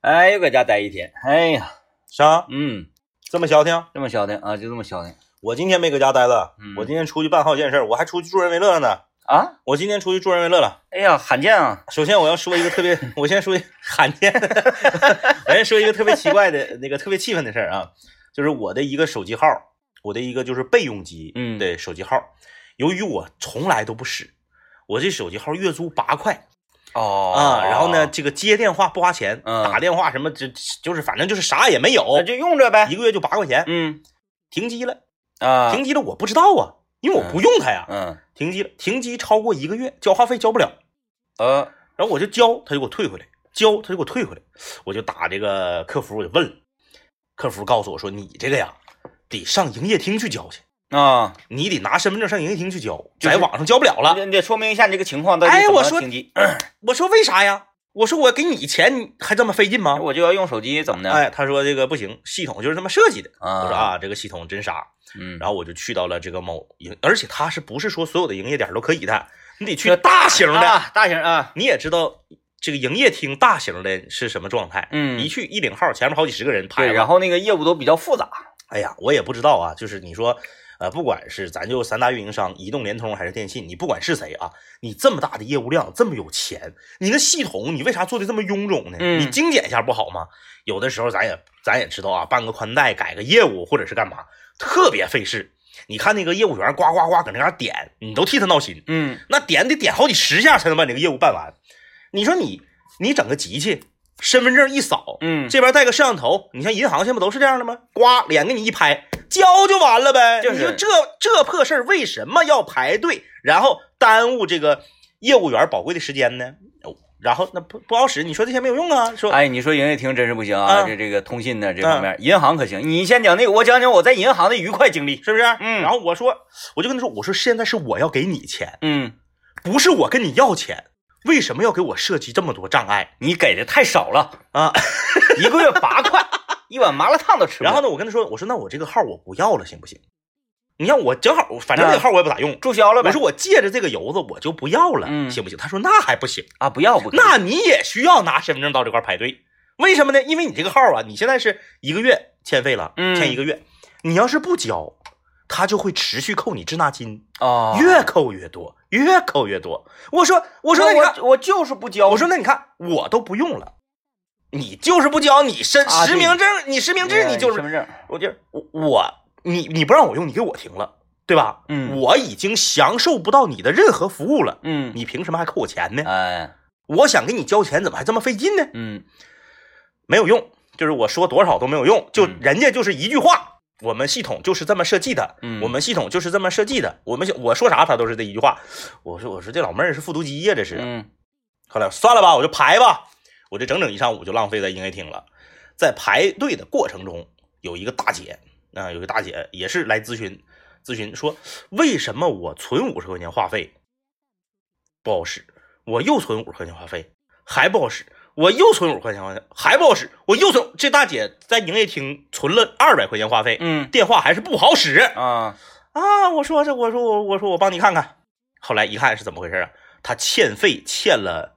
哎，又搁家待一天。哎呀，啥？嗯，这么消停？这么消停啊，就这么消停我今天没搁家待了，嗯我今天出去办好几件事儿，我还出去助人为乐了呢。啊！我今天出去助人为乐了。哎呀，罕见啊！首先我要说一个特别，我先说一罕见，我先说一个特别奇怪的那个特别气愤的事儿啊，就是我的一个手机号，我的一个就是备用机，嗯的手机号，由于我从来都不使，我这手机号月租八块哦。啊，然后呢，，这个接电话不花钱，嗯。打电话什么就就是反正就是啥也没有那，就用着呗。一个月就八块钱，嗯。停机了，啊，停机了我不知道啊，因为我不用它呀，嗯。停机了，停机超过一个月交话费交不了。呃。然后我就交，他就给我退回来，交他就给我退回来，我就打这个客服，我就问了，客服告诉我说，你这个呀，得上营业厅去交去，啊，你得拿身份证上营业厅去交，在网上交不了了。你得说明一下你这个情况到底哎我说。我说为啥呀？我说我给你钱，你还这么费劲吗？我就要用手机，怎么的？哎，他说这个不行，系统就是这么设计的。啊，我说，啊，这个系统真傻。嗯，然后我就去到了这个某营，而且他是不是说所有的营业点都可以的？你得去大型的，啊，大型啊，你也知道这个营业厅大型的是什么状态。嗯一去一领号，前面好几十个人排对，然后那个业务都比较复杂。哎呀，我也不知道啊，就是你说，呃，不管是咱就三大运营商，移动、联通还是电信，你不管是谁啊，你这么大的业务量，这么有钱，你那系统你为啥做的这么臃肿呢？嗯你精简一下不好吗？有的时候咱也咱也知道啊，办个宽带、改个业务或者是干嘛，特别费事。你看那个业务员呱呱呱搁那嘎点，你都替他闹心。嗯那点得点好几十下才能把这个业务办完。你说你你整个机器，身份证一扫，嗯，这边带个摄像头，你像银行现在不都是这样的吗？呱，脸给你一拍，交就完了呗。就是你说这这破事儿为什么要排队，然后耽误这个业务员宝贵的时间呢？哦然后那不不好使，你说这些没有用啊？说哎，你说营业厅真是不行啊，啊这这个通信的这方面，银行可行。你先讲那个，我讲讲我在银行的愉快经历。是不是？嗯然后我说，我就跟他说，我说现在是我要给你钱，嗯，不是我跟你要钱，为什么要给我设计这么多障碍你给的太少了，啊？一个月八块，一碗麻辣烫都吃不了。然后呢，我跟他说，我说那我这个号我不要了，行不行？你看我正好，反正这个号我也不咋用。注销了呗？我说我借着这个油子我就不要了，嗯行不行？他说那还不行，啊，不要不，那你也需要拿身份证到这块排队。为什么呢？因为你这个号啊，你现在是一个月欠费了，嗯欠一个月，你要是不交，他就会持续扣你滞纳金，啊，越扣越多，越扣越多。我说我说那你看，我我就是不交。我说那你看我都不用了，你就是不交，你身实名证，你实名制你就是身份证，我就我我你你不让我用，你给我停了，对吧？嗯我已经享受不到你的任何服务了，嗯，你凭什么还扣我钱呢？哎，我想给你交钱，怎么还这么费劲呢？嗯没有用，就是我说多少都没有用，就嗯人家就是一句话，我们系统就是这么设计的，嗯我们系统就是这么设计的，我们我说啥他都是这一句话。我说我说这老妹儿是复读机呀，这是。嗯后来算了吧，我就排吧，我这整整一上午就浪费在营业厅了。在排队的过程中，有一个大姐啊、有一个大姐也是来咨询，咨询说为什么我存五十块钱话费不好使，我又存五十块钱话费还不好使，我又存五十块钱话费还不好使，我又存。这大姐在营业厅存了二百块钱话费，嗯电话还是不好使啊，啊！我说这，我说我我说我帮你看看。后来一看是怎么回事啊？他欠费欠了，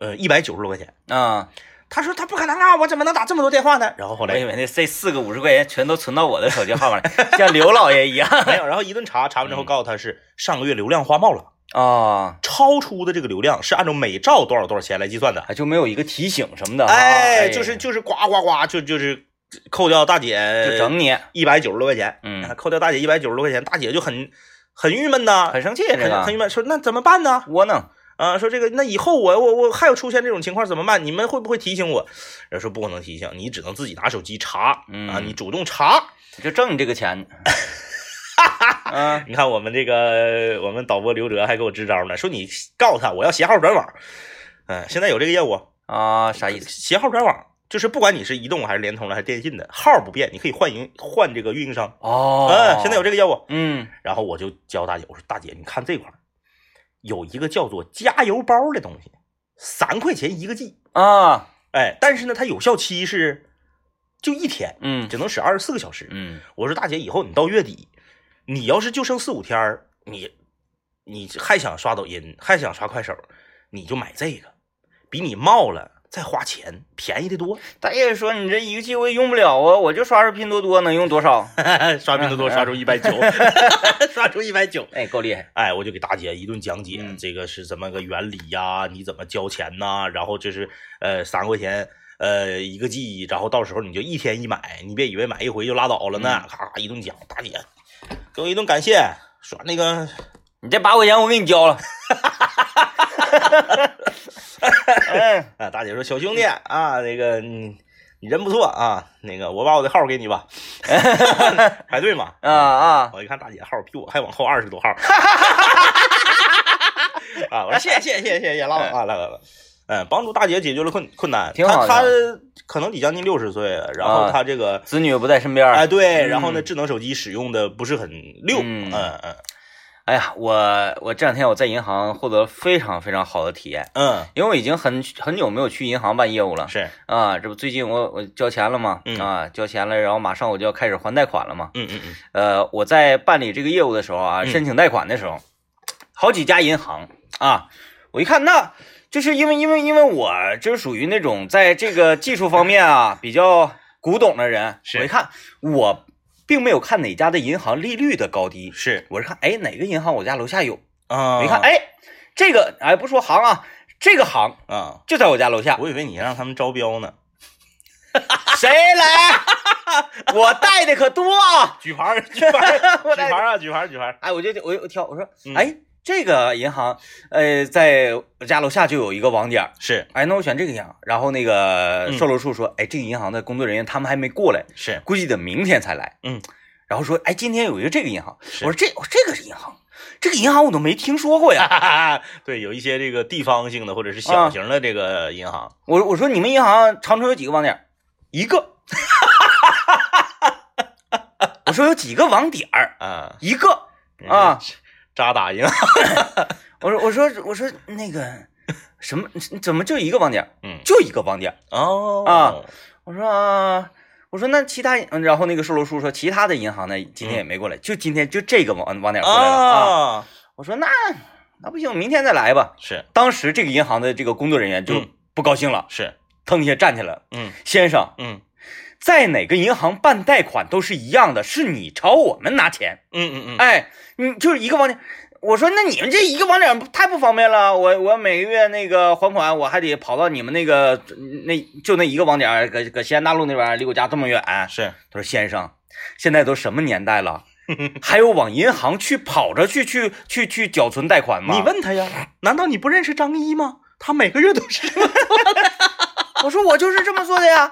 呃，一百九十多块钱。啊，他说他不可能啊，我怎么能打这么多电话呢？然后后来我以为那这四个五十块钱全都存到我的手机号码里，像刘老爷一样没有，然后一顿查，查完之后嗯告诉他是上个月流量花冒了，啊，超出的这个流量是按照每兆多少多少钱来计算的。就没有一个提醒什么的哈，哎，就是就是呱呱呱，就就是扣掉大姐就整你，一百九十多块钱，嗯扣掉大姐一百九十多块钱，大姐就很很郁闷呐，很生气这个很很郁闷，说那怎么办呢？窝囊，啊，说这个，那以后我我我还有出现这种情况怎么办？你们会不会提醒我？人说不可能提醒，你只能自己拿手机查嗯啊，你主动查。就挣你这个钱，哈、啊你看我们这个我们导播刘哲还给我支招呢，说你告诉他我要携号转网。嗯，现在有这个业务，啊，啥意思？携号转网就是不管你是移动还是联通的还是电信的，号不变，你可以换营换这个运营商。哦，嗯，现在有这个业务。嗯然后我就教大姐，我说大姐，你看这块儿有一个叫做加油包的东西，三块钱一个 G。啊，哎，但是呢，它有效期是就一天，嗯只能使二十四个小时。嗯我说大姐，以后你到月底，你要是就剩四五天儿，你你还想刷抖音，还想刷快手，你就买这个，比你冒了再花钱，便宜的多。大爷说你这一个季我也用不了啊，我就刷刷拼多多能用多少？刷拼多多刷出一百九，刷出一百九。哎，够厉害！哎，我就给大姐一顿讲解，嗯这个是怎么个原理呀？你怎么交钱呐？然后这是呃三块钱呃一个 G，然后到时候你就一天一买，你别以为买一回就拉倒了呢。嗯咔咔一顿讲，大姐给我一顿感谢，刷那个你这八块钱我给你交了。哈，哈，哈，哈，大姐说小兄弟啊，那个你你人不错啊，那个我把我的号给你吧，排队嘛，啊啊，我一看大姐号比我还往后二十多号，哈，哈，哈，哈，哈，哈，哈，啊，我说谢谢谢谢谢谢老板啊，来来来，嗯，帮助大姐解决了困困难，挺好，他他可能得将近六十岁，然后他这个子女不在身边，哎，对，然后呢智能手机使用的不是很溜，嗯嗯。哎呀，我我这两天我在银行获得非常非常好的体验，嗯，因为我已经很很久没有去银行办业务了。是，啊，这不最近我我交钱了嘛？嗯啊，交钱了，然后马上我就要开始还贷款了嘛。嗯嗯嗯，呃，我在办理这个业务的时候啊，嗯申请贷款的时候，好几家银行啊，我一看那。就是因为因为因为我就是属于那种在这个技术方面啊比较古董的人，我一看我并没有看哪家的银行利率的高低，是，我是看哎哪个银行我家楼下有，啊，我一看哎这个哎不说行啊，这个行啊，就在我家楼下，我以为你让他们招标呢，谁来？我带的可多啊！举牌儿举牌 举牌儿啊，举牌儿举牌儿，哎，我就我就挑，我说，嗯。哎，这个银行，呃，在我家楼下就有一个网点儿，是哎，那我选这个银行。然后那个嗯售楼处说，哎，这个银行的工作人员他们还没过来，是，估计得明天才来。嗯，然后说，哎，今天有一个这个银行，是我说这我说这个是银行，这个银行我都没听说过呀。对，有一些这个地方性的或者是小型的这个银行，我我说你们银行长春有几个网点儿？一个。我说有几个网点儿？啊一个。啊，渣打银行，我说我说我说那个什么怎么就一个网点？嗯，就一个网点。哦啊，我说啊，我说那其他，嗯然后那个售楼处说其他的银行呢今天也没过来，就今天就这个网网点过来了啊。啊，我说那那不行，明天再来吧。是当时这个银行的这个工作人员就嗯不高兴了，是，腾一下站起来了，嗯先生，嗯在哪个银行办贷款都是一样的，是你朝我们拿钱，嗯嗯嗯，哎，你就是一个网点。我说那你们这一个网点太不方便了，我我每个月那个还款我还得跑到你们那个那就那一个网点，搁搁西安大路那边离我家这么远。是，他说先生，现在都什么年代了，还有往银行去跑着去去去去缴存贷款吗？你问他呀，难道你不认识张一吗？他每个月都是这么 我说我就是这么做的呀，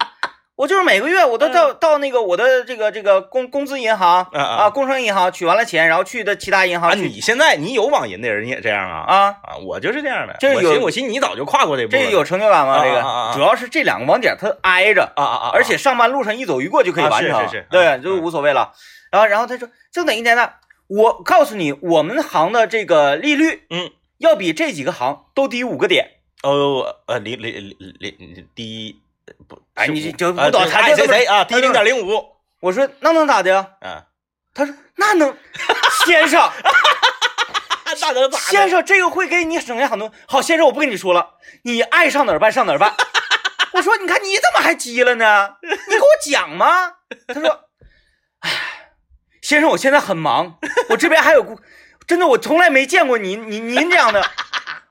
我就是每个月我都到、到那个我的这个这个工工资银行啊啊啊，工商银行取完了钱，然后去的其他银行啊！你现在你有网银的人也这样啊？啊，啊，我就是这样的。这有我寻思你早就跨过这步了。这有成就感吗？啊这个、啊啊啊主要是这两个网点它挨着，啊啊啊！而且上班路上一走一过就可以啊完成，是是是对，嗯就无所谓了。然后然后他说就哪一年呢？我告诉你，我们行的这个利率，嗯，要比这几个行都低五个点。哦呃零零零零零第一不哎你就不懂他就爱谁谁啊？低零点零五我说那能咋的呀？啊，他说那能，先生。那能咋先生，这个会给你省下很多。好，先生，我不跟你说了，你爱上哪儿办上哪儿办。我说，你看你怎么还急了呢？你给我讲吗。他说，哎，先生，我现在很忙，我这边还有顾，真的，我从来没见过您您您这样的。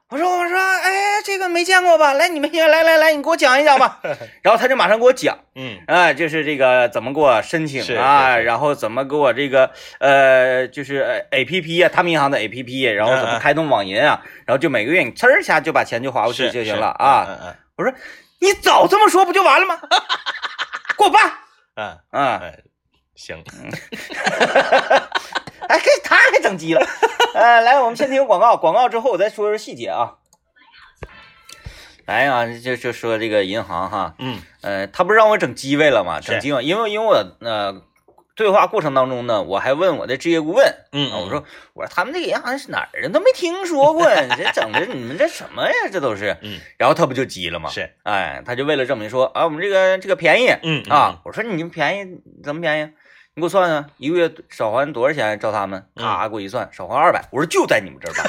我说我说，哎，这个没见过吧？来，你们先来来来，你给我讲一讲吧。然后他就马上给我讲，嗯啊，就是这个怎么给我申请啊，然后怎么给我这个呃，就是呃 A P P 啊，他们银行的 A P P，然后怎嗯嗯么开通网银啊，然后就每个月你呲儿一下就把钱就划过去就行了啊。嗯嗯我说你早这么说不就完了吗？给我办嗯啊！哎行，哎，给他还整急了。呃，来，我们先听广告，广告之后我再说说细节啊。来呀、就就说这个银行哈，嗯呃，他不是让我整机位了吗？整机位，因为因为我呃对话过程当中呢，我还问我的职业顾问，嗯啊，我说我说他们这个银行是哪儿的？都没听说过呀，这整的你们这什么呀？这都是。嗯然后他不就急了吗？是，哎，他就为了证明说啊，我们这个这个便宜嗯啊，我说你们便宜怎么便宜？你给我算算，一个月少还多少钱？照他们，嗯咔给我一算，少还二百。我说就在你们这儿办，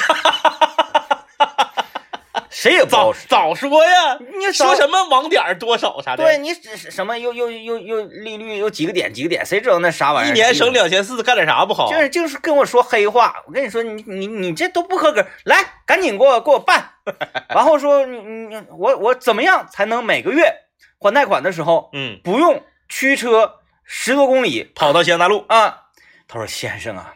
谁也不早好使。早说呀！你说什么网点多少啥的，对，你是什么又又又又利率又几个点几个点，谁知道那啥玩意儿？一年省两千四，干点啥不好？就是就是跟我说黑话，我跟你说，你你你这都不合格，来，赶紧给我给我办。然后说你你我我怎么样才能每个月还贷款的时候嗯，不用驱车十多公里跑到西安大路，啊？他说先生啊，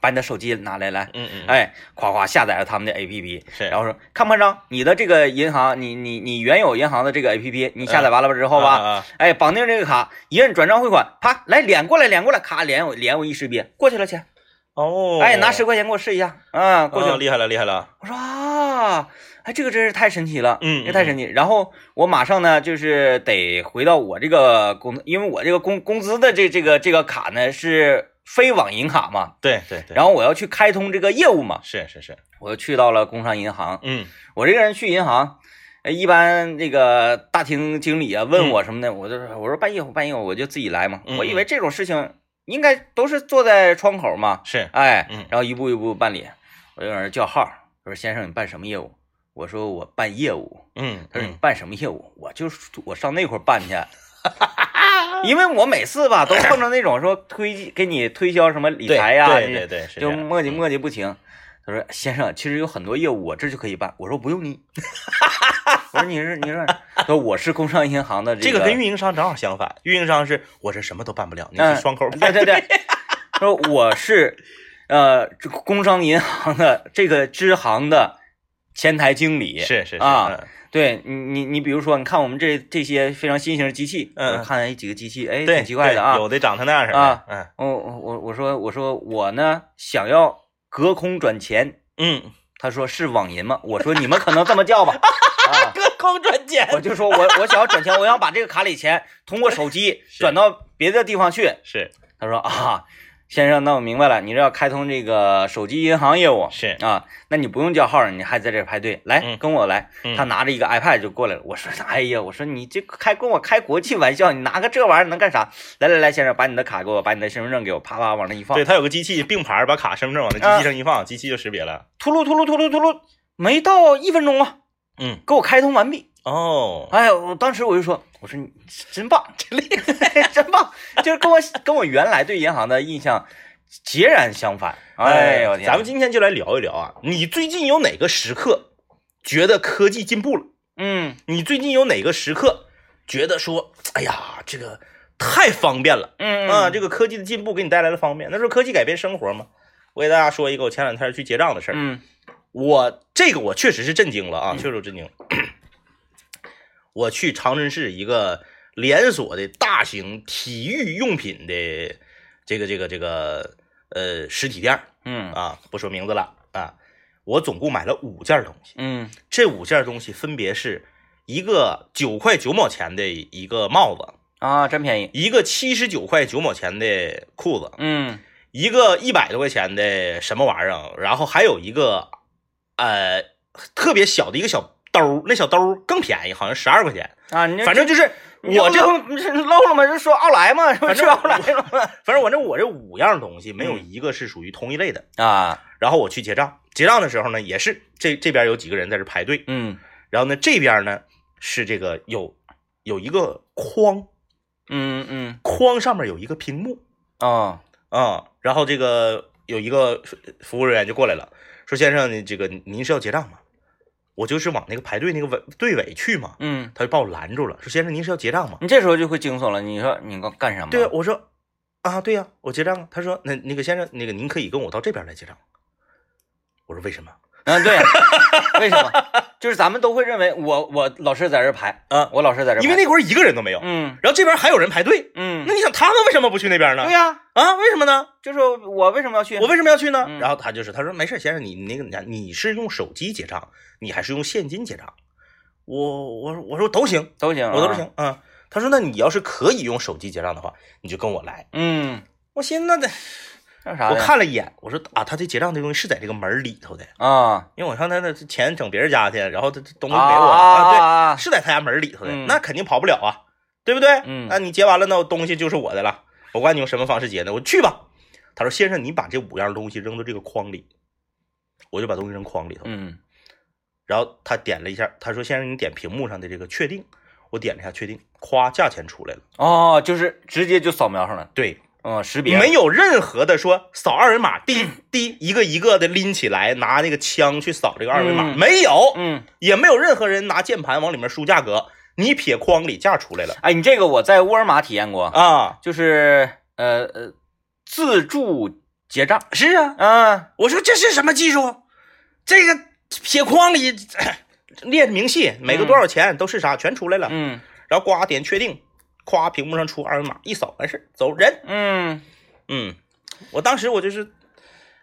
把你的手机拿来来，嗯嗯，，哎，夸夸下载了他们的 APP，是，然后说看不看着？你的这个银行，你你你原有银行的这个 APP，你下载完了之后吧，啊啊哎，绑定这个卡，一摁转账汇款，啪，来脸过来，脸过来，咔，脸我连我一识别，过去了钱。哦，哎，拿十块钱给我试一下，啊，过去了。哦厉害了，厉害了，我说啊，哎，这个真是太神奇了，嗯这太神奇。然后我马上呢，就是得回到我这个工，因为我这个工工资的这这个这个卡呢是非网银卡嘛，对对对，然后我要去开通这个业务嘛，是是是，我就去到了工商银行。嗯我这个人去银行，呃一般那个大厅经理啊问我什么的，我就说我说办业务办业务我就自己来嘛。嗯我以为这种事情应该都是坐在窗口嘛，是，哎嗯，然后一步一步办理，我就在那叫号，我说先生你办什么业务？我说我办业务。嗯嗯他说你办什么业务？我就是我上那块儿办去。因为我每次吧都碰到那种说推给你推销什么理财呀、对对对，就磨叽磨叽不停。他说：“先生，其实有很多业务我这就可以办。”我说：“不用你。”我说：“你是你是？”他说：“我是工商银行的这个个跟运营商正好相反，运营商是我这什么都办不了，你嗯是双口对对对。”他说：“我是呃工商银行的这个支行的前台经理。是是是啊，对你你你比如说，你看我们这这些非常新型的机器，嗯我看哎几个机器，哎，挺奇怪的啊。有的长成那样式的啊，嗯我我我我说我说我呢想要隔空转钱。”嗯，他说是网银吗？我说你们可能这么叫吧。啊，隔空转钱我就说我我想要转钱，我想把这个卡里钱通过手机 转到别的地方去。是他说啊，先生，那我明白了，你这要开通这个手机银行业务是，啊，那你不用叫号，你还在这排队，来嗯跟我来。嗯他拿着一个 iPad 就过来了。我说哎呀，我说你这开跟我开国际玩笑，你拿个这玩意儿能干啥？来来来，先生，把你的卡给我，把你的身份证给我，啪啪往那一放对，，他有个机器并排把卡身份证往那机器上一放，机器就识别了。秃噜秃噜秃噜秃噜，没到一分钟啊，嗯，给我开通完毕。哦，哎，我当时我就说，我说你真棒，真厉害，真棒，就是跟我跟我原来对银行的印象截然相反。哎呦，天咱们今天就来聊一聊啊，你最近有哪个时刻觉得科技进步了？嗯你最近有哪个时刻觉得说，哎呀，这个太方便了嗯啊！这个科技的进步给你带来了方便，那是科技改变生活嘛？我给大家说一个我前两天去结账的事儿。嗯我这个我确实是震惊了啊，嗯确实震惊了。我去长春市一个连锁的大型体育用品的这个这个这个呃实体店儿嗯啊，不说名字了啊。我总共买了五件东西，嗯这五件东西分别是一个九块九毛钱的一个帽子，啊，真便宜。一个七十九块九毛钱的裤子，嗯一个一百多块钱的什么玩意儿，然后还有一个呃特别小的一个小兜，那小兜更便宜，好像十二块钱。啊，你反正就是我这，漏了吗？就说奥莱吗？是奥莱了吗？反正我这我这五样东西没有嗯一个是属于同一类的。啊，然后我去结账，结账的时候呢，也是这这边有几个人在这排队，嗯然后呢这边呢是这个有有一个框，嗯嗯框上面有一个屏幕啊啊、然后这个有一个服务人员就过来了，说先生，你这个您是要结账吗？我就是往那个排队那个尾队尾去嘛，嗯，他就把我拦住了，说先生您是要结账吗？你这时候就会惊悚了。你说你干干什么？对啊，我说啊，对呀、我结账啊。他说那那个先生，那个您可以跟我到这边来结账。我说为什么？嗯，对，为什么？就是咱们都会认为我我老师在这儿排，嗯，我老师在这儿排，因为那会儿一个人都没有，嗯然后这边还有人排队，嗯那，你想他们为什么不去那边呢？对呀、啊，为什么呢？就是我为什么要去？我为什么要去呢？嗯然后他就是他说没事，先生，你那个你你是用手机结账，你还是用现金结账？我我说我说都行，都行，我都行。嗯。他说那你要是可以用手机结账的话，你就跟我来。嗯，我寻思那得，我看了一眼，我说啊，他这结账这东西是在这个门儿里头的，啊，因为我上他那钱整别人家去，然后他这东西给我啊对，啊，是在他家门里头的，嗯那肯定跑不了啊，对不对？嗯那你结完了，那我东西就是我的了，我管你用什么方式结的，我去吧。他说：“先生，你把这五样东西扔到这个筐里。”我就把东西扔筐里头，嗯然后他点了一下，他说：“先生，你点屏幕上的这个确定。”我点了一下确定，咵，价钱出来了。哦，就是直接就扫描上了，对，嗯，识别没有任何的说扫二维码，滴 滴一个一个的拎起来，拿那个枪去扫这个二维码，嗯。没有，嗯，也没有任何人拿键盘往里面输价格，你撇框里价出来了。哎，你这个我在沃尔玛体验过，啊！就是呃呃自助结账，是啊，啊。我说这是什么技术？这个撇框里 列明细，每个多少钱都是啥，全出来了。嗯。然后呱点确定，咵屏幕上出二维码，一扫完事儿走人。嗯嗯，我当时我就是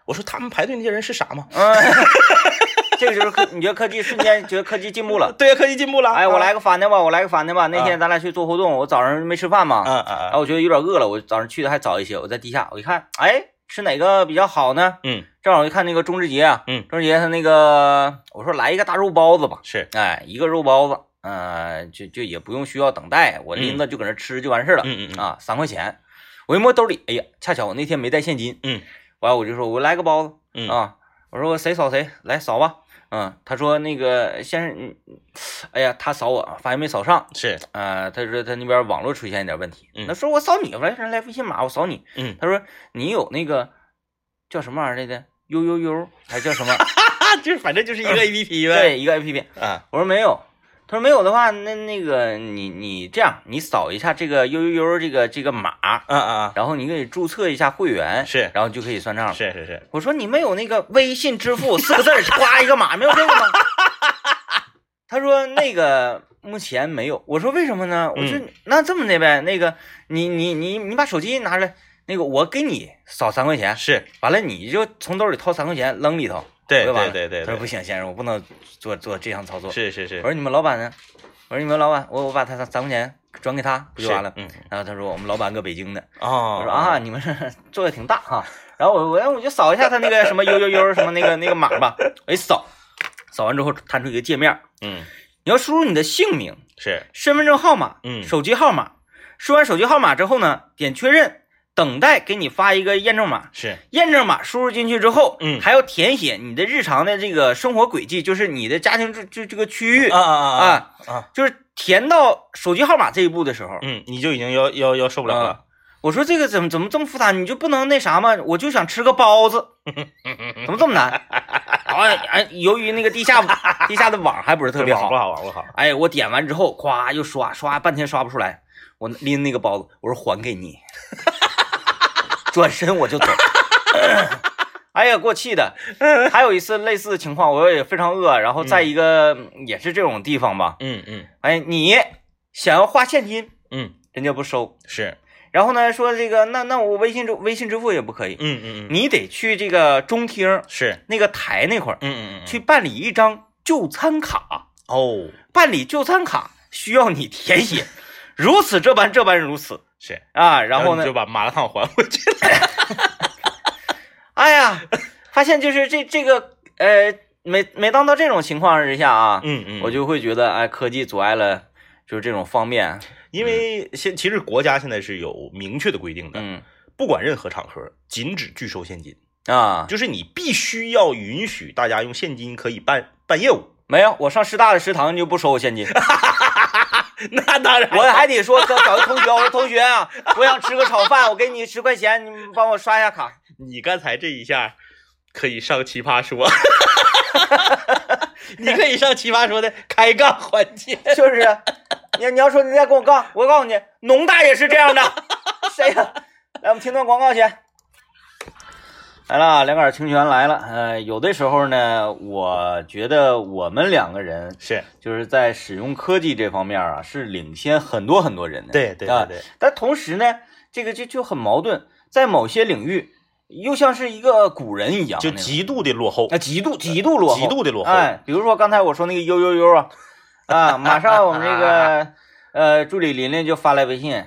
我说他们排队那些人是傻吗？嗯，这个就是科，你觉得科技瞬间觉得科技进步了？对呀，科技进步了。哎，我来个，个翻的吧，我来个反的吧。那天咱俩去做活动，我早上没吃饭嘛，嗯嗯然后我觉得有点饿了，我早上去的还早一些，我在地下，我一看，哎，吃哪个比较好呢？嗯正好一看那个钟志杰啊，嗯钟志杰他那个，我说来一个大肉包子吧，是，哎，一个肉包子，呃，就就也不用需要等待，我拎着就搁那吃就完事儿了，嗯嗯嗯。啊，三块钱，我一摸兜里，哎呀，恰巧我那天没带现金，嗯，完我就说我来个包子，嗯。啊，我说谁扫谁来扫吧，嗯，他说那个先生，嗯，哎呀，他扫我发现没扫上，是，呃，他说他那边网络出现一点问题，嗯。那说我扫你，我来来微信码，我扫你，嗯，他说你有那个叫什么玩意儿来的，悠悠悠还叫什么？啊，就是反正就是一个 A P P 呗。对，一个 A P P。啊，我说没有，他说没有的话，那那个你你这样，你扫一下这个悠悠悠这个这个码，啊啊然后你可以注册一下会员，是然后就可以算账啊，了。是是是，我说你没有那个微信支付四个字儿，夸一个码，没有这个吗？他说那个目前没有。我说为什么呢？我说、那这么的呗，那个你你你你把手机拿出来，那个我给你扫三块钱，是，完了你就从兜里掏三块钱扔里头，对。对对对对他说不行，先生，我不能做做这项操作。是是是我，说你们老板呢？我说你们老板，我我把他三三块钱转给他，不就完了？嗯，然后他说我们老板搁北京呢。哦，我说啊，，你们是 做的挺大哈。然后我我我就扫一下他那个什么悠悠悠什么那个那个码吧，我一扫，扫完之后弹出一个界面，嗯，你要输入你的姓名、是，身份证号码、嗯手机号码。输完手机号码之后呢，点确认，等待给你发一个验证码。是，验证码输入进去之后，嗯还要填写你的日常的这个生活轨迹，就是你的家庭这这这个区域啊啊啊啊，啊，就是填到手机号码这一步的时候，嗯，你就已经要要要受不了了。我说这个怎么怎么这么复杂？你就不能那啥吗？我就想吃个包子，怎么这么难？哎哎，由于那个地下地下的网还不是特别好不，好，网不好。哎，我点完之后，咵又刷刷半天刷不出来，我拎那个包子，我说还给你，转身我就走。哎呀，给我气的！还有一次类似的情况，我也非常饿，然后在一个、嗯。也是这种地方吧，嗯嗯。哎，你想要花现金，嗯，人家不收，是，然后呢说这个那那我微信支微信支付也不可以，嗯嗯嗯，你得去这个中厅是，那个台那块儿嗯嗯嗯，去办理一张就餐卡。哦，办理就餐卡需要你填写，如此这般这般如此是，啊。然后呢你就，把麻辣烫还回去了。哎呀，发现就是这这个呃，每每当到这种情况之下啊，嗯嗯，我就会觉得哎，科技阻碍了就是这种方便。因为现其实国家现在是有明确的规定的，嗯不管任何场合，禁止拒收现金，啊，就是你必须要允许大家用现金可以办办业务。没有，我上师大的食堂就不收我现金，那当然我还得说找找个同学，我说同学啊，我想吃个炒饭，我给你十块钱，你帮我刷一下卡。你刚才这一下可以上奇葩说，你可以上奇葩说的开杠环节。就是啊，你你要说你再跟我杠，我告诉你，农大也是这样的。谁呀、来，我们听段广告去。来了，两杆清泉来了。呃，有的时候呢，我觉得我们两个人是就是在使用科技这方面啊，是领先很多很多人的。对对啊对对，但同时呢，这个就就很矛盾，在某些领域又像是一个古人一样，就极度的落后啊，，极度极度落后，极度的落后。哎，比如说刚才我说那个悠悠悠啊，啊，马上我们这个呃助理琳琳就发来微信，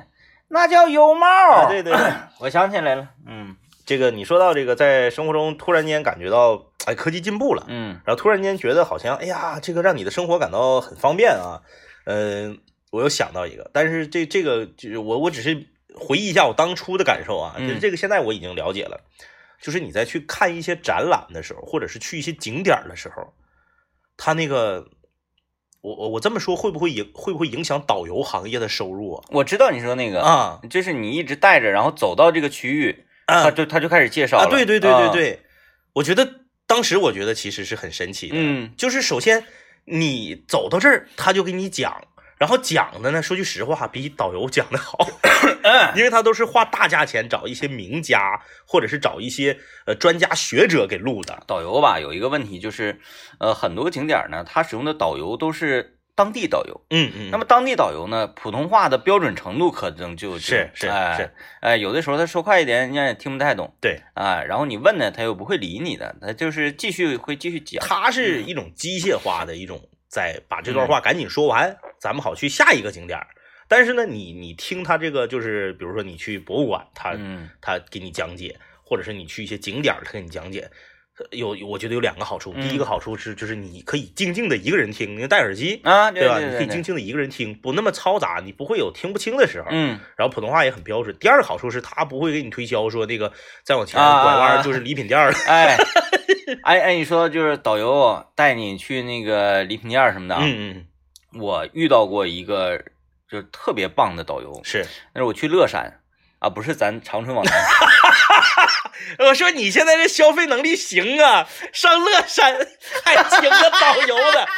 那叫有帽啊。对对对，我想起来了，嗯这个你说到这个，在生活中突然间感觉到，哎，科技进步了，嗯然后突然间觉得好像，哎呀，这个让你的生活感到很方便啊。嗯、我又想到一个，但是这这个就我我只是回忆一下我当初的感受啊，嗯就是这个现在我已经了解了，就是你在去看一些展览的时候，或者是去一些景点的时候，他那个，我我我这么说会不会影会不会影响导游行业的收入啊？我知道你说那个，啊就是你一直带着，然后走到这个区域，他啊就他就开始介绍啊！了。对对对对啊对，我觉得当时我觉得其实是很神奇的，嗯。就是首先你走到这儿，他就给你讲，然后讲的呢，说句实话，比导游讲的好，嗯。因为他都是花大价钱找一些名家，或者是找一些呃专家学者给录的。导游吧有一个问题就是，呃，很多个景点呢，他使用的导游都是当地导游。嗯嗯，那么当地导游呢，普通话的标准程度可能就是是哎是哎，有的时候他说快一点，人家也听不太懂对，啊。然后你问呢，他又不会理你的，他就是继续会继续讲。他是一种机械化的一种，在把这段话赶紧说完，咱们好去下一个景点。但是呢，你你听他这个，就是比如说你去博物馆，他嗯他给你讲解，或者是你去一些景点，他给你讲解。有我觉得有两个好处，嗯第一个好处是就是你可以静静的一个人听，你戴耳机，啊，对吧？你可以静静的一个人听，不那么嘈杂，你不会有听不清的时候。嗯然后普通话也很标准。第二个好处是他不会给你推销说那个再往前啊拐弯就是礼品店了。哎哎哎，你说就是导游带你去那个礼品店什么的啊，嗯嗯，我遇到过一个就是特别棒的导游，是。那是我去乐山啊，不是咱长春往南。我说你现在这消费能力行啊，上乐山还请个导游的，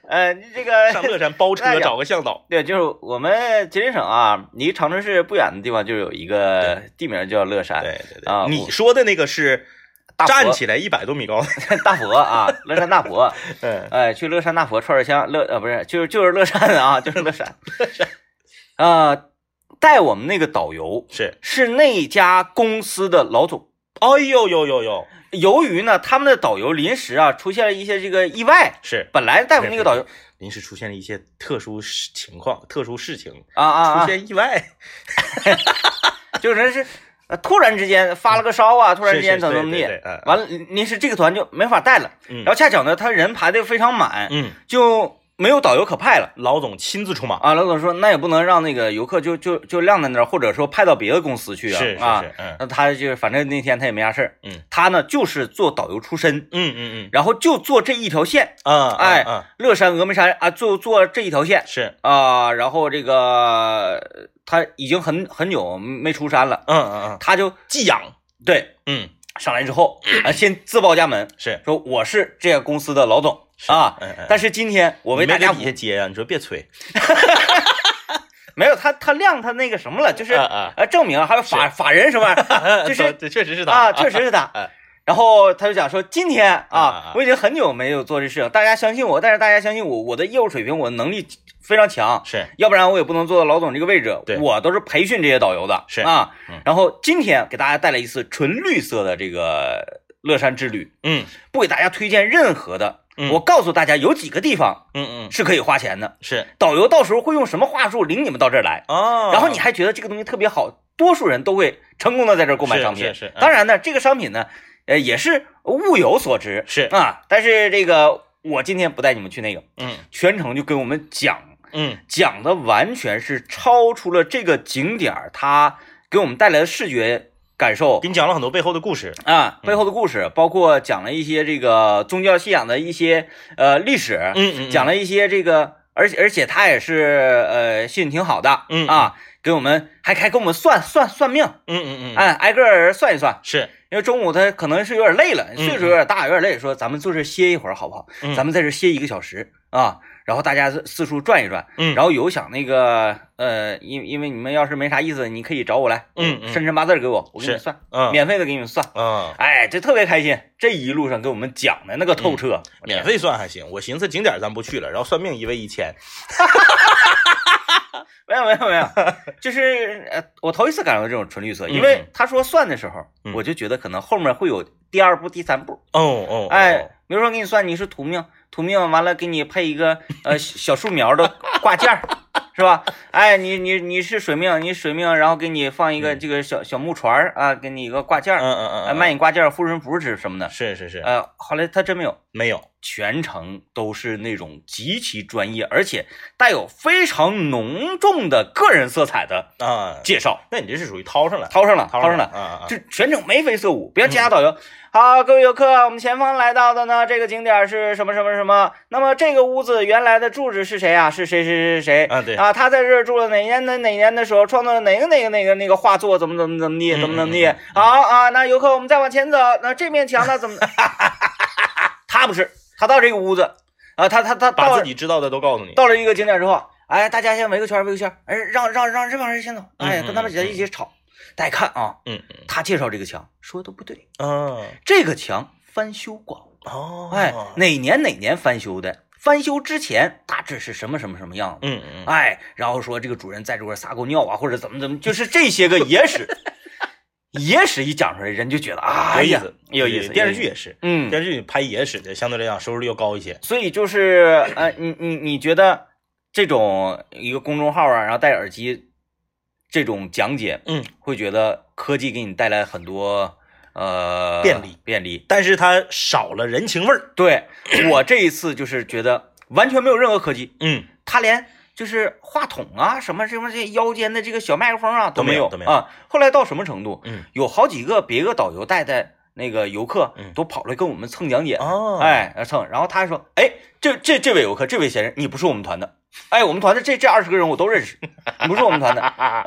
呃，这个 上乐山包车找个向导。对，就是我们吉林省啊，离长春市不远的地方就有一个地名叫乐山，对对对，啊你说的那个是站起来一百多米高的，大佛啊，乐山大佛，嗯哎，去乐山大佛串串香，乐呃不是，就是就是乐山啊，就是乐山，乐山，啊，带我们那个导游是，是那家公司的老总。哎呦呦呦呦，由于呢，他们的导游临时啊出现了一些这个意外，是本来带我们那个导游临时出现了一些特殊情况、特殊事情，啊啊啊，出现意外，就是是呃突然之间发了个烧啊，突然之间怎么怎么地是是对对对嗯，完了临时这个团就没法带了，嗯然后恰巧呢，他人排的非常满，嗯，就没有导游可派了。老总亲自出马，啊，老总说那也不能让那个游客就就就晾在那儿，或者说派到别的公司去啊。是是啊是，嗯。那他就是反正那天他也没啥事儿，嗯。他呢就是做导游出身，嗯嗯嗯，然后就做这一条线，啊，哎啊，乐山峨眉山啊，做做这一条线是，啊，然后这个他已经很很久没出山了，嗯嗯嗯，他就寄养，对嗯。上来之后 啊，先自报家门，是。说我是这个公司的老总是啊，但是今天我为大家底下接啊，你说别吹，没有他他亮他那个什么了，就是呃证明还有法法人什么玩意儿就是这确实是他啊，确实是他哎。然后他就讲说，今天啊我已经很久没有做这事情，大家相信我，但是大家相信我，我的业务水平，我的能力非常强，是要不然我也不能做到老总这个位置对。我都是培训这些导游的，是啊嗯。然后今天给大家带来一次纯绿色的这个乐山之旅，嗯不给大家推荐任何的。嗯我告诉大家有几个地方嗯嗯是可以花钱的，是导游到时候会用什么话术领你们到这儿来。哦，然后你还觉得这个东西特别好，多数人都会成功的在这儿购买商品。是是嗯当然呢，这个商品呢，呃，也是物有所值是啊。但是这个我今天不带你们去那个，嗯全程就跟我们讲，嗯讲的完全是超出了这个景点儿它给我们带来的视觉感受。给你讲了很多背后的故事，啊，背后的故事，包括讲了一些这个宗教信仰的一些呃历史，嗯嗯讲了一些这个，而且而且他也是呃信挺好的，嗯啊，给我们还还给我们算算算命，嗯嗯嗯。哎，挨个儿算一算，是。因为中午他可能是有点累了，嗯岁数有点大，有点累，说咱们坐这歇一会儿好不好？嗯。咱们在这歇一个小时啊，然后大家四处转一转，嗯然后有想那个呃，因因为你们要是没啥意思，你可以找我来，嗯嗯生辰八字给我，我给你是算，嗯免费的给你们算。嗯哎，这特别开心，这一路上给我们讲的那个透彻，免费算还行，我寻思景点咱不去了，然后算命一位一千，没有没有没有，就是呃，我头一次感受这种纯绿色，因为他说算的时候，嗯我就觉得可能后面会有第二步、第三步。哦哦，哎，比如说给你算你是土命，土命完了给你配一个呃小树苗的挂件儿，是吧？哎，你你你是水命，你水命，然后给你放一个这个小小木船儿啊，给你一个挂件嗯儿，嗯嗯哎，嗯，卖你挂件儿、护身符纸什么的。是是是，呃，后来他真没有，没有，全程都是那种极其专业，而且带有非常浓重的个人色彩的啊，介绍，那你这是属于掏上了，掏上了，掏上了，啊啊，就全程眉飞色舞，别其他导游。好，各位游客，我们前方来到的呢，这个景点是什么什么什么？那么这个屋子原来的住址是谁啊？是谁谁谁谁？啊对啊，他在这儿住了哪年的哪年的时候创作了哪个哪个哪个那个画作？怎么怎么怎么地？怎么怎么地？好啊，那游客我们再往前走，那这面墙呢？怎么？他不是，他到这个屋子啊，他他他把自己知道的都告诉你。到了一个景点之后，哎，大家先围个圈，围个圈，哎，让让让这帮人先走，哎，跟他们在一起吵。大家看啊，嗯嗯，他介绍这个墙说的不对啊，这个墙翻修过哦，哎，哪年哪年翻修的？翻修之前大致是什么什么什么样子？嗯嗯，哎，然后说这个主人在这块撒过尿啊，或者怎么怎么，就是这些个野史，野史一讲出来，人就觉得啊，有意思，有意思。电视剧也是，嗯，电视剧拍野史的相对来讲收视率要高一些。所以就是呃，你你你觉得这种一个公众号啊，然后戴耳机这种讲解，嗯，会觉得科技给你带来很多呃便利便利，但是它少了人情味儿。对我这一次就是觉得完全没有任何科技，嗯，他连就是话筒啊什么什么这腰间的这个小麦克风啊都没有都没有啊。后来到什么程度？嗯，有好几个别个导游带的那个游客嗯都跑来跟我们蹭讲解，哦，，哎蹭，然后他还说，哎，这这这位游客，这位先生，你不是我们团的，哎，我们团的这这二十个人我都认识，你不是我们团的 啊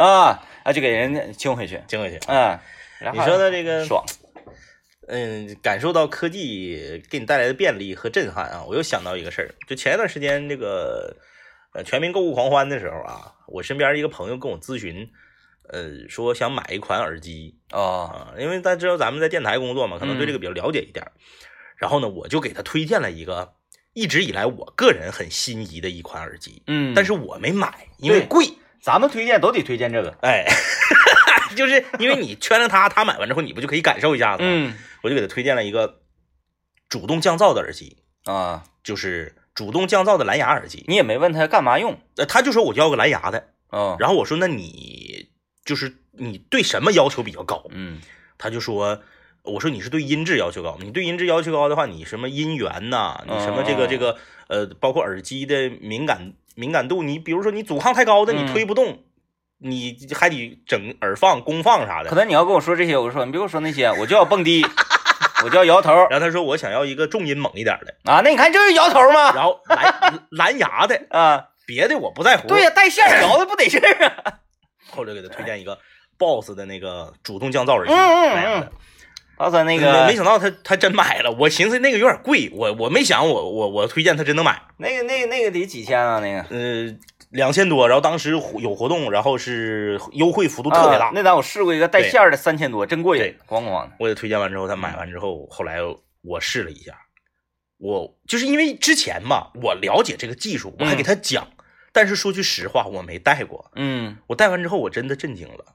啊，就给人清回去，清回去。嗯，然后你说的这个爽，嗯，感受到科技给你带来的便利和震撼啊！我又想到一个事儿，就前一段时间这个呃全民购物狂欢的时候啊，我身边一个朋友跟我咨询，呃，说想买一款耳机哦，啊，因为大家知道咱们在电台工作嘛，可能对这个比较了解一点儿。然后呢，我就给他推荐了一个一直以来我个人很心仪的一款耳机，嗯，但是我没买，因为贵。咱们推荐都得推荐这个，哎，就是因为你圈了他，他买完之后，你不就可以感受一下子吗？嗯我就给他推荐了一个主动降噪的耳机，啊，就是主动降噪的蓝牙耳机。你也没问他干嘛用，呃，他就说我就要个蓝牙的，哦，然后我说那你就是你对什么要求比较高？嗯他就说。我说你是对音质要求高？你对音质要求高的话，你什么音源呐、你什么这哦个这个呃，包括耳机的敏感敏感度，你比如说你阻抗太高的，你嗯推不动，你还得整耳放、功放啥的可。能你要跟我说这些，我就说你别跟我说那些，我就要蹦迪，我就要摇头然后他说我想要一个重音猛一点的，啊，那你看就是摇头吗，然后蓝蓝牙的，啊，别的我不在乎。对呀、带线摇的不得劲儿啊，后来给他推荐一个 BOSS 的那个主动降噪耳机，嗯嗯蓝牙的。告诉那没个没想到他他真买了，我寻思那个有点贵，我我没想我我我推荐他真能买，那个那个那个得几千啊，那个呃，两千多，然后当时有活动，然后是优惠幅度特别大。啊，那咱我试过一个带线儿的三千多，真过瘾，咣咣的。我给他推荐完之后，他买完之后，后来我试了一下，我就是因为之前嘛，我了解这个技术，我还给他讲，但是说句实话，我没戴过，嗯。我戴完之后我真的震惊了，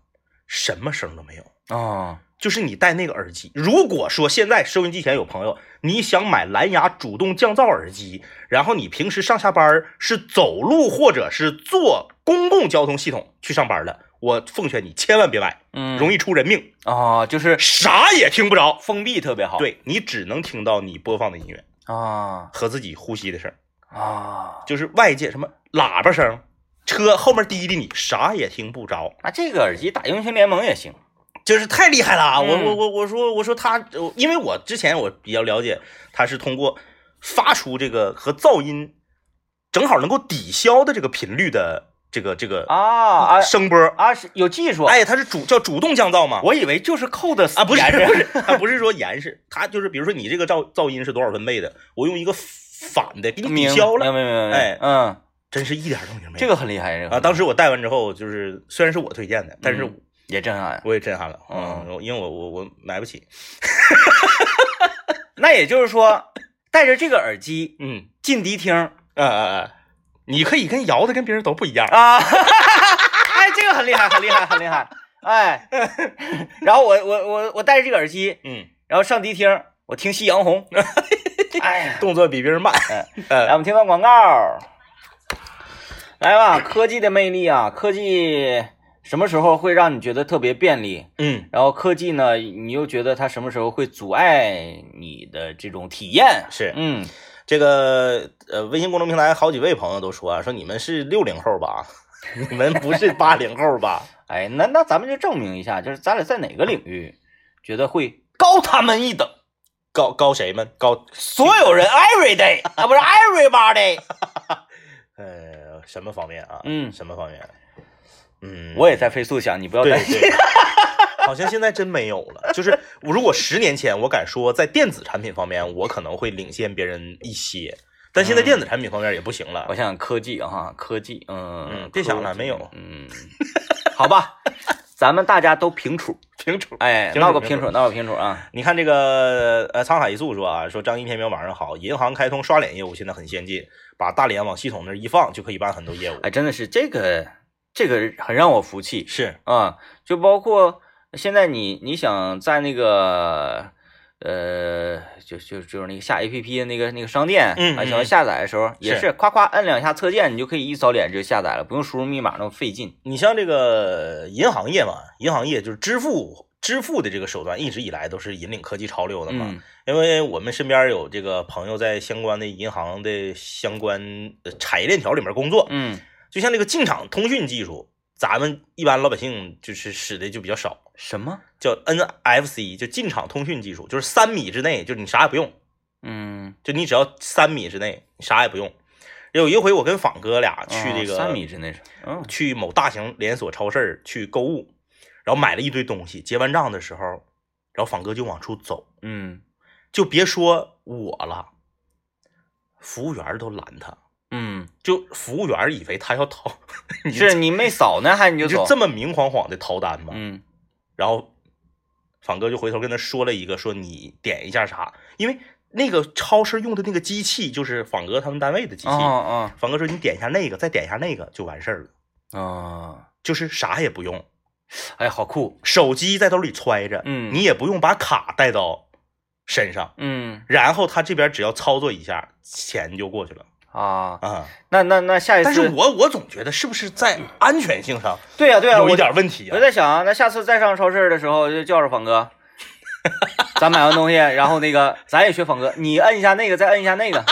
什么声都没有。哦，就是你戴那个耳机，如果说现在收音机前有朋友，你想买蓝牙主动降噪耳机，然后你平时上下班是走路或者是坐公共交通系统去上班的，我奉劝你千万别买，嗯，容易出人命，哦，就是啥也听不着。封闭特别好。对你只能听到你播放的音乐啊和自己呼吸的声，啊，就是外界什么喇叭声、车后面滴滴你，啥也听不着。那这个耳机打英雄联盟也行。就是太厉害了啊！我嗯我我我说我说他，因为我之前我比较了解，他是通过发出这个和噪音正好能够抵消的这个频率的这个这个啊啊声波，啊！是有技术。，哎，它是主叫主动降噪嘛？我以为就是扣的啊不是不是，它不是说严实，它就是比如说你这个噪噪音是多少分贝的，我用一个反的给你抵消了，明白明白。哎嗯，真是一点动静没有。这个很厉害，这个啊，当时我戴完之后，就是虽然是我推荐的，但是嗯也震撼。我也震撼了，嗯嗯，因为我我我买不起，那也就是说，带着这个耳机嗯。进迪厅啊啊啊！你可以跟摇的跟别人都不一样。啊，哎，这个很厉害，很厉害，很厉害。哎，然后我我我我戴着这个耳机，嗯，然后上迪厅，我听夕阳红。哎，动作比别人慢。来，呃，我们听段广告。来吧，科技的魅力啊，科技什么时候会让你觉得特别便利？嗯，然后科技呢，你又觉得它什么时候会阻碍你的这种体验？是嗯，这个呃，微信公众平台好几位朋友都说啊，说你们是六零后吧，你们不是八零后吧？哎，那那咱们就证明一下，就是咱俩在哪个领域觉得会高他们一等？高高谁们？高所有人 every day 啊，不是 everybody。呃什么方面啊？嗯什么方面？嗯，我也在飞速想，你不要对担心。对，好像现在真没有了。就是如果十年前，我敢说在电子产品方面，我可能会领先别人一些，但现在电子产品方面也不行了。我想想科技哈，科技，嗯嗯别想了没有嗯，好吧，咱们大家都平处，平处哎闹个平处，闹个平处啊。你看这个呃，沧海一粟说啊，说张一天喵晚上好，银行开通刷脸业务现在很先进，把大脸往系统那儿一放就可以办很多业务。哎，真的是这个，这个很让我服气是，啊！就包括现在你你想在那个呃，就就就是那个下 A P P 的那个那个商店，嗯啊，想要嗯下载的时候，也是是夸夸摁两下侧键，你就可以一扫脸就下载了，不用输入密码那么费劲。你像这个银行业嘛，银行业就是支付支付的这个手段，一直以来都是引领科技潮流的嘛。嗯因为我们身边有这个朋友在相关的银行的相关呃产业链条里面工作，嗯，就像这个进场通讯技术，咱们一般老百姓就是使的就比较少，什么？叫 NFC，就进场通讯技术，就是三米之内，就是你啥也不用，嗯，就你只要三米之内，你啥也不用。有一回我跟仿哥俩去这个、哦三米之内去某大型连锁超市去购物，然后买了一堆东西，结完账的时候，然后仿哥就往出走，嗯就别说我了，服务员都拦他，嗯，就服务员以为他要掏，你是你没扫呢，还你你就走？就这么明晃晃的逃单吗？嗯然后仿哥就回头跟他说了一个，说你点一下啥，因为那个超市用的那个机器就是仿哥他们单位的机器。啊啊仿哥说你点一下那个，再点一下那个就完事儿了，啊！就是啥也不用，哎，好酷。手机在兜里揣着，嗯你也不用把卡带到身上，嗯然后他这边只要操作一下，钱就过去了啊，啊。那那那下一次，但是我我总觉得是不是在安全性上对呀、对呀、有一我点问题啊我？在想啊，那下次再上超市的时候就叫着仿哥，咱买完东西，然后那个咱也学仿哥，你摁一下那个，再摁一下那个，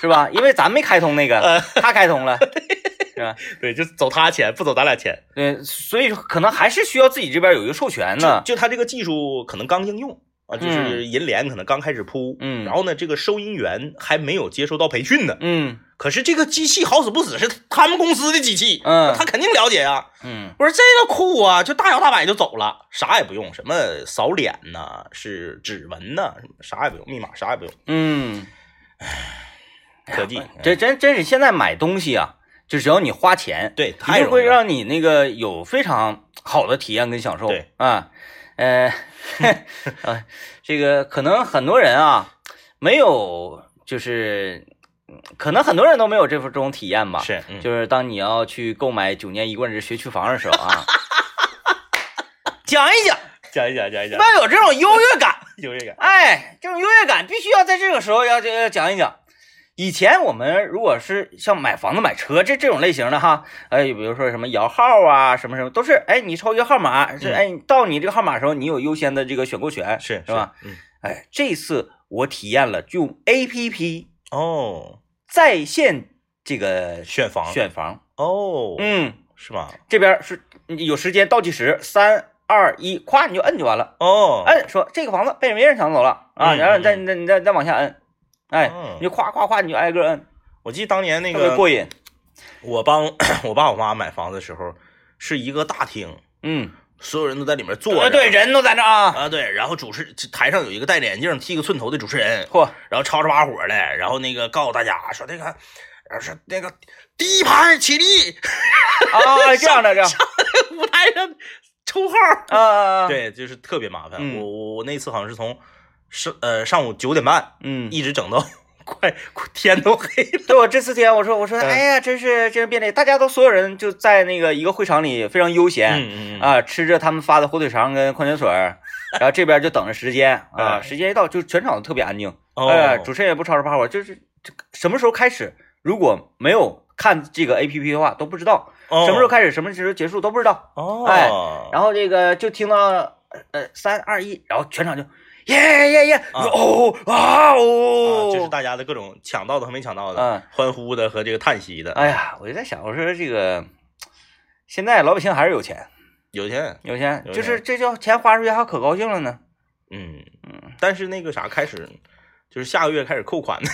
是吧？因为咱没开通那个，他开通了，是吧？对，就走他钱，不走咱俩钱。对，所以可能还是需要自己这边有一个授权呢。就他这个技术可能刚应用啊，就是银联可能刚开始铺，嗯。然后呢，这个收银员还没有接受到培训呢。嗯。可是这个机器好死不死是他们公司的机器，嗯。他肯定了解啊。嗯。我说这个酷啊，就大摇大摆就走了，啥也不用，什么扫脸呐，是指纹呐，啥也不用，密码啥也不用，嗯，科技这真真是现在买东西啊，就只要你花钱，对一定会让你那个有非常好的体验跟享受。对。啊，呃，啊，这个可能很多人啊没有，就是嗯可能很多人都没有这种体验吧。是，嗯就是当你要去购买九年一贯制学区房的时候啊，讲一讲，讲一讲讲一讲，要有这种优越感。优越感，哎，这种优越感必须要在这个时候要要讲一讲。以前我们如果是像买房子、买车这这种类型的哈，哎，比如说什么摇号啊，什么什么，都是哎，你抽一个号码，是嗯哎，到你这个号码的时候，你有优先的这个选购权，是是吧？？嗯，哎，这次我体验了用 A P P 哦，在线这个选房选房，哦，嗯，是吧？这边是有时间倒计时，三二一，咵你就摁就完了。哦，摁说这个房子被别人抢走了啊，嗯然后你再再你再再往下摁，哎，嗯。你就夸夸夸你就挨个摁，我记得当年那个过瘾。我帮 我爸我妈买房子的时候，是一个大厅，嗯，所有人都在里面坐着，对对，人都在那啊，啊对，然后主持台上有一个戴着眼镜、剃个寸头的主持人，嚯，然后吵吵把火的，然后那个告诉大家说那个，然后说那个第一排起立，啊，这样的这样，舞台上抽号，啊对，就是特别麻烦。嗯我我我那次好像是从上呃上午九点半嗯，一直整到 快快天都黑了。对我这四天，我说我说，嗯。哎呀，真是真是便利，大家都所有人就在那个一个会场里非常悠闲嗯嗯啊，吃着他们发的火腿肠跟矿泉水儿，然后这边就等着时间啊，嗯时间一到就全场都特别安静，哦。哎，主持人也不吵吵把火，就是这什么时候开始，如果没有看这个 A P P 的话都不知道哦。什么时候开始，什么时候结束都不知道。哦，哎然后这个就听到呃三二一，然后全场就耶耶耶，啊。哦啊哦，啊，就是大家的各种抢到的和没抢到的，嗯。欢呼的和这个叹息的，哎呀，我就在想，我说这个现在老百姓还是有钱，有钱，有钱，就是这叫钱花出去还可高兴了呢。嗯。嗯，但是那个啥开始，就是下个月开始扣款的，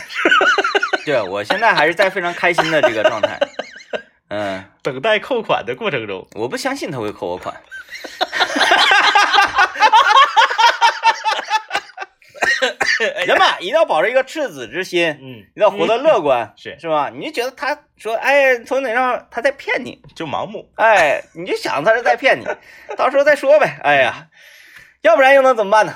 对我现在还是在非常开心的这个状态。嗯，等待扣款的过程中，我不相信他会扣我款。人嘛，一定要保持一个赤子之心，嗯，一定要活得乐观，是是吧？你就觉得他说，哎，从哪上他在骗你，就盲目，哎，你就想他是在骗你，到时候再说呗。哎呀，要不然又能怎么办呢？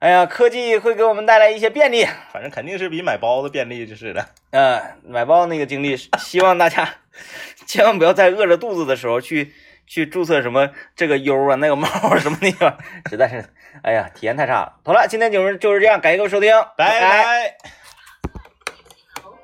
哎呀，科技会给我们带来一些便利，反正肯定是比买包子便利就是了。嗯，买包那个经历，希望大家 千万不要在饿着肚子的时候去去注册什么这个优啊那个猫啊什么地方，实在是，哎呀，体验太差了。好了，今天节目就是这样，感谢各位收听，拜拜。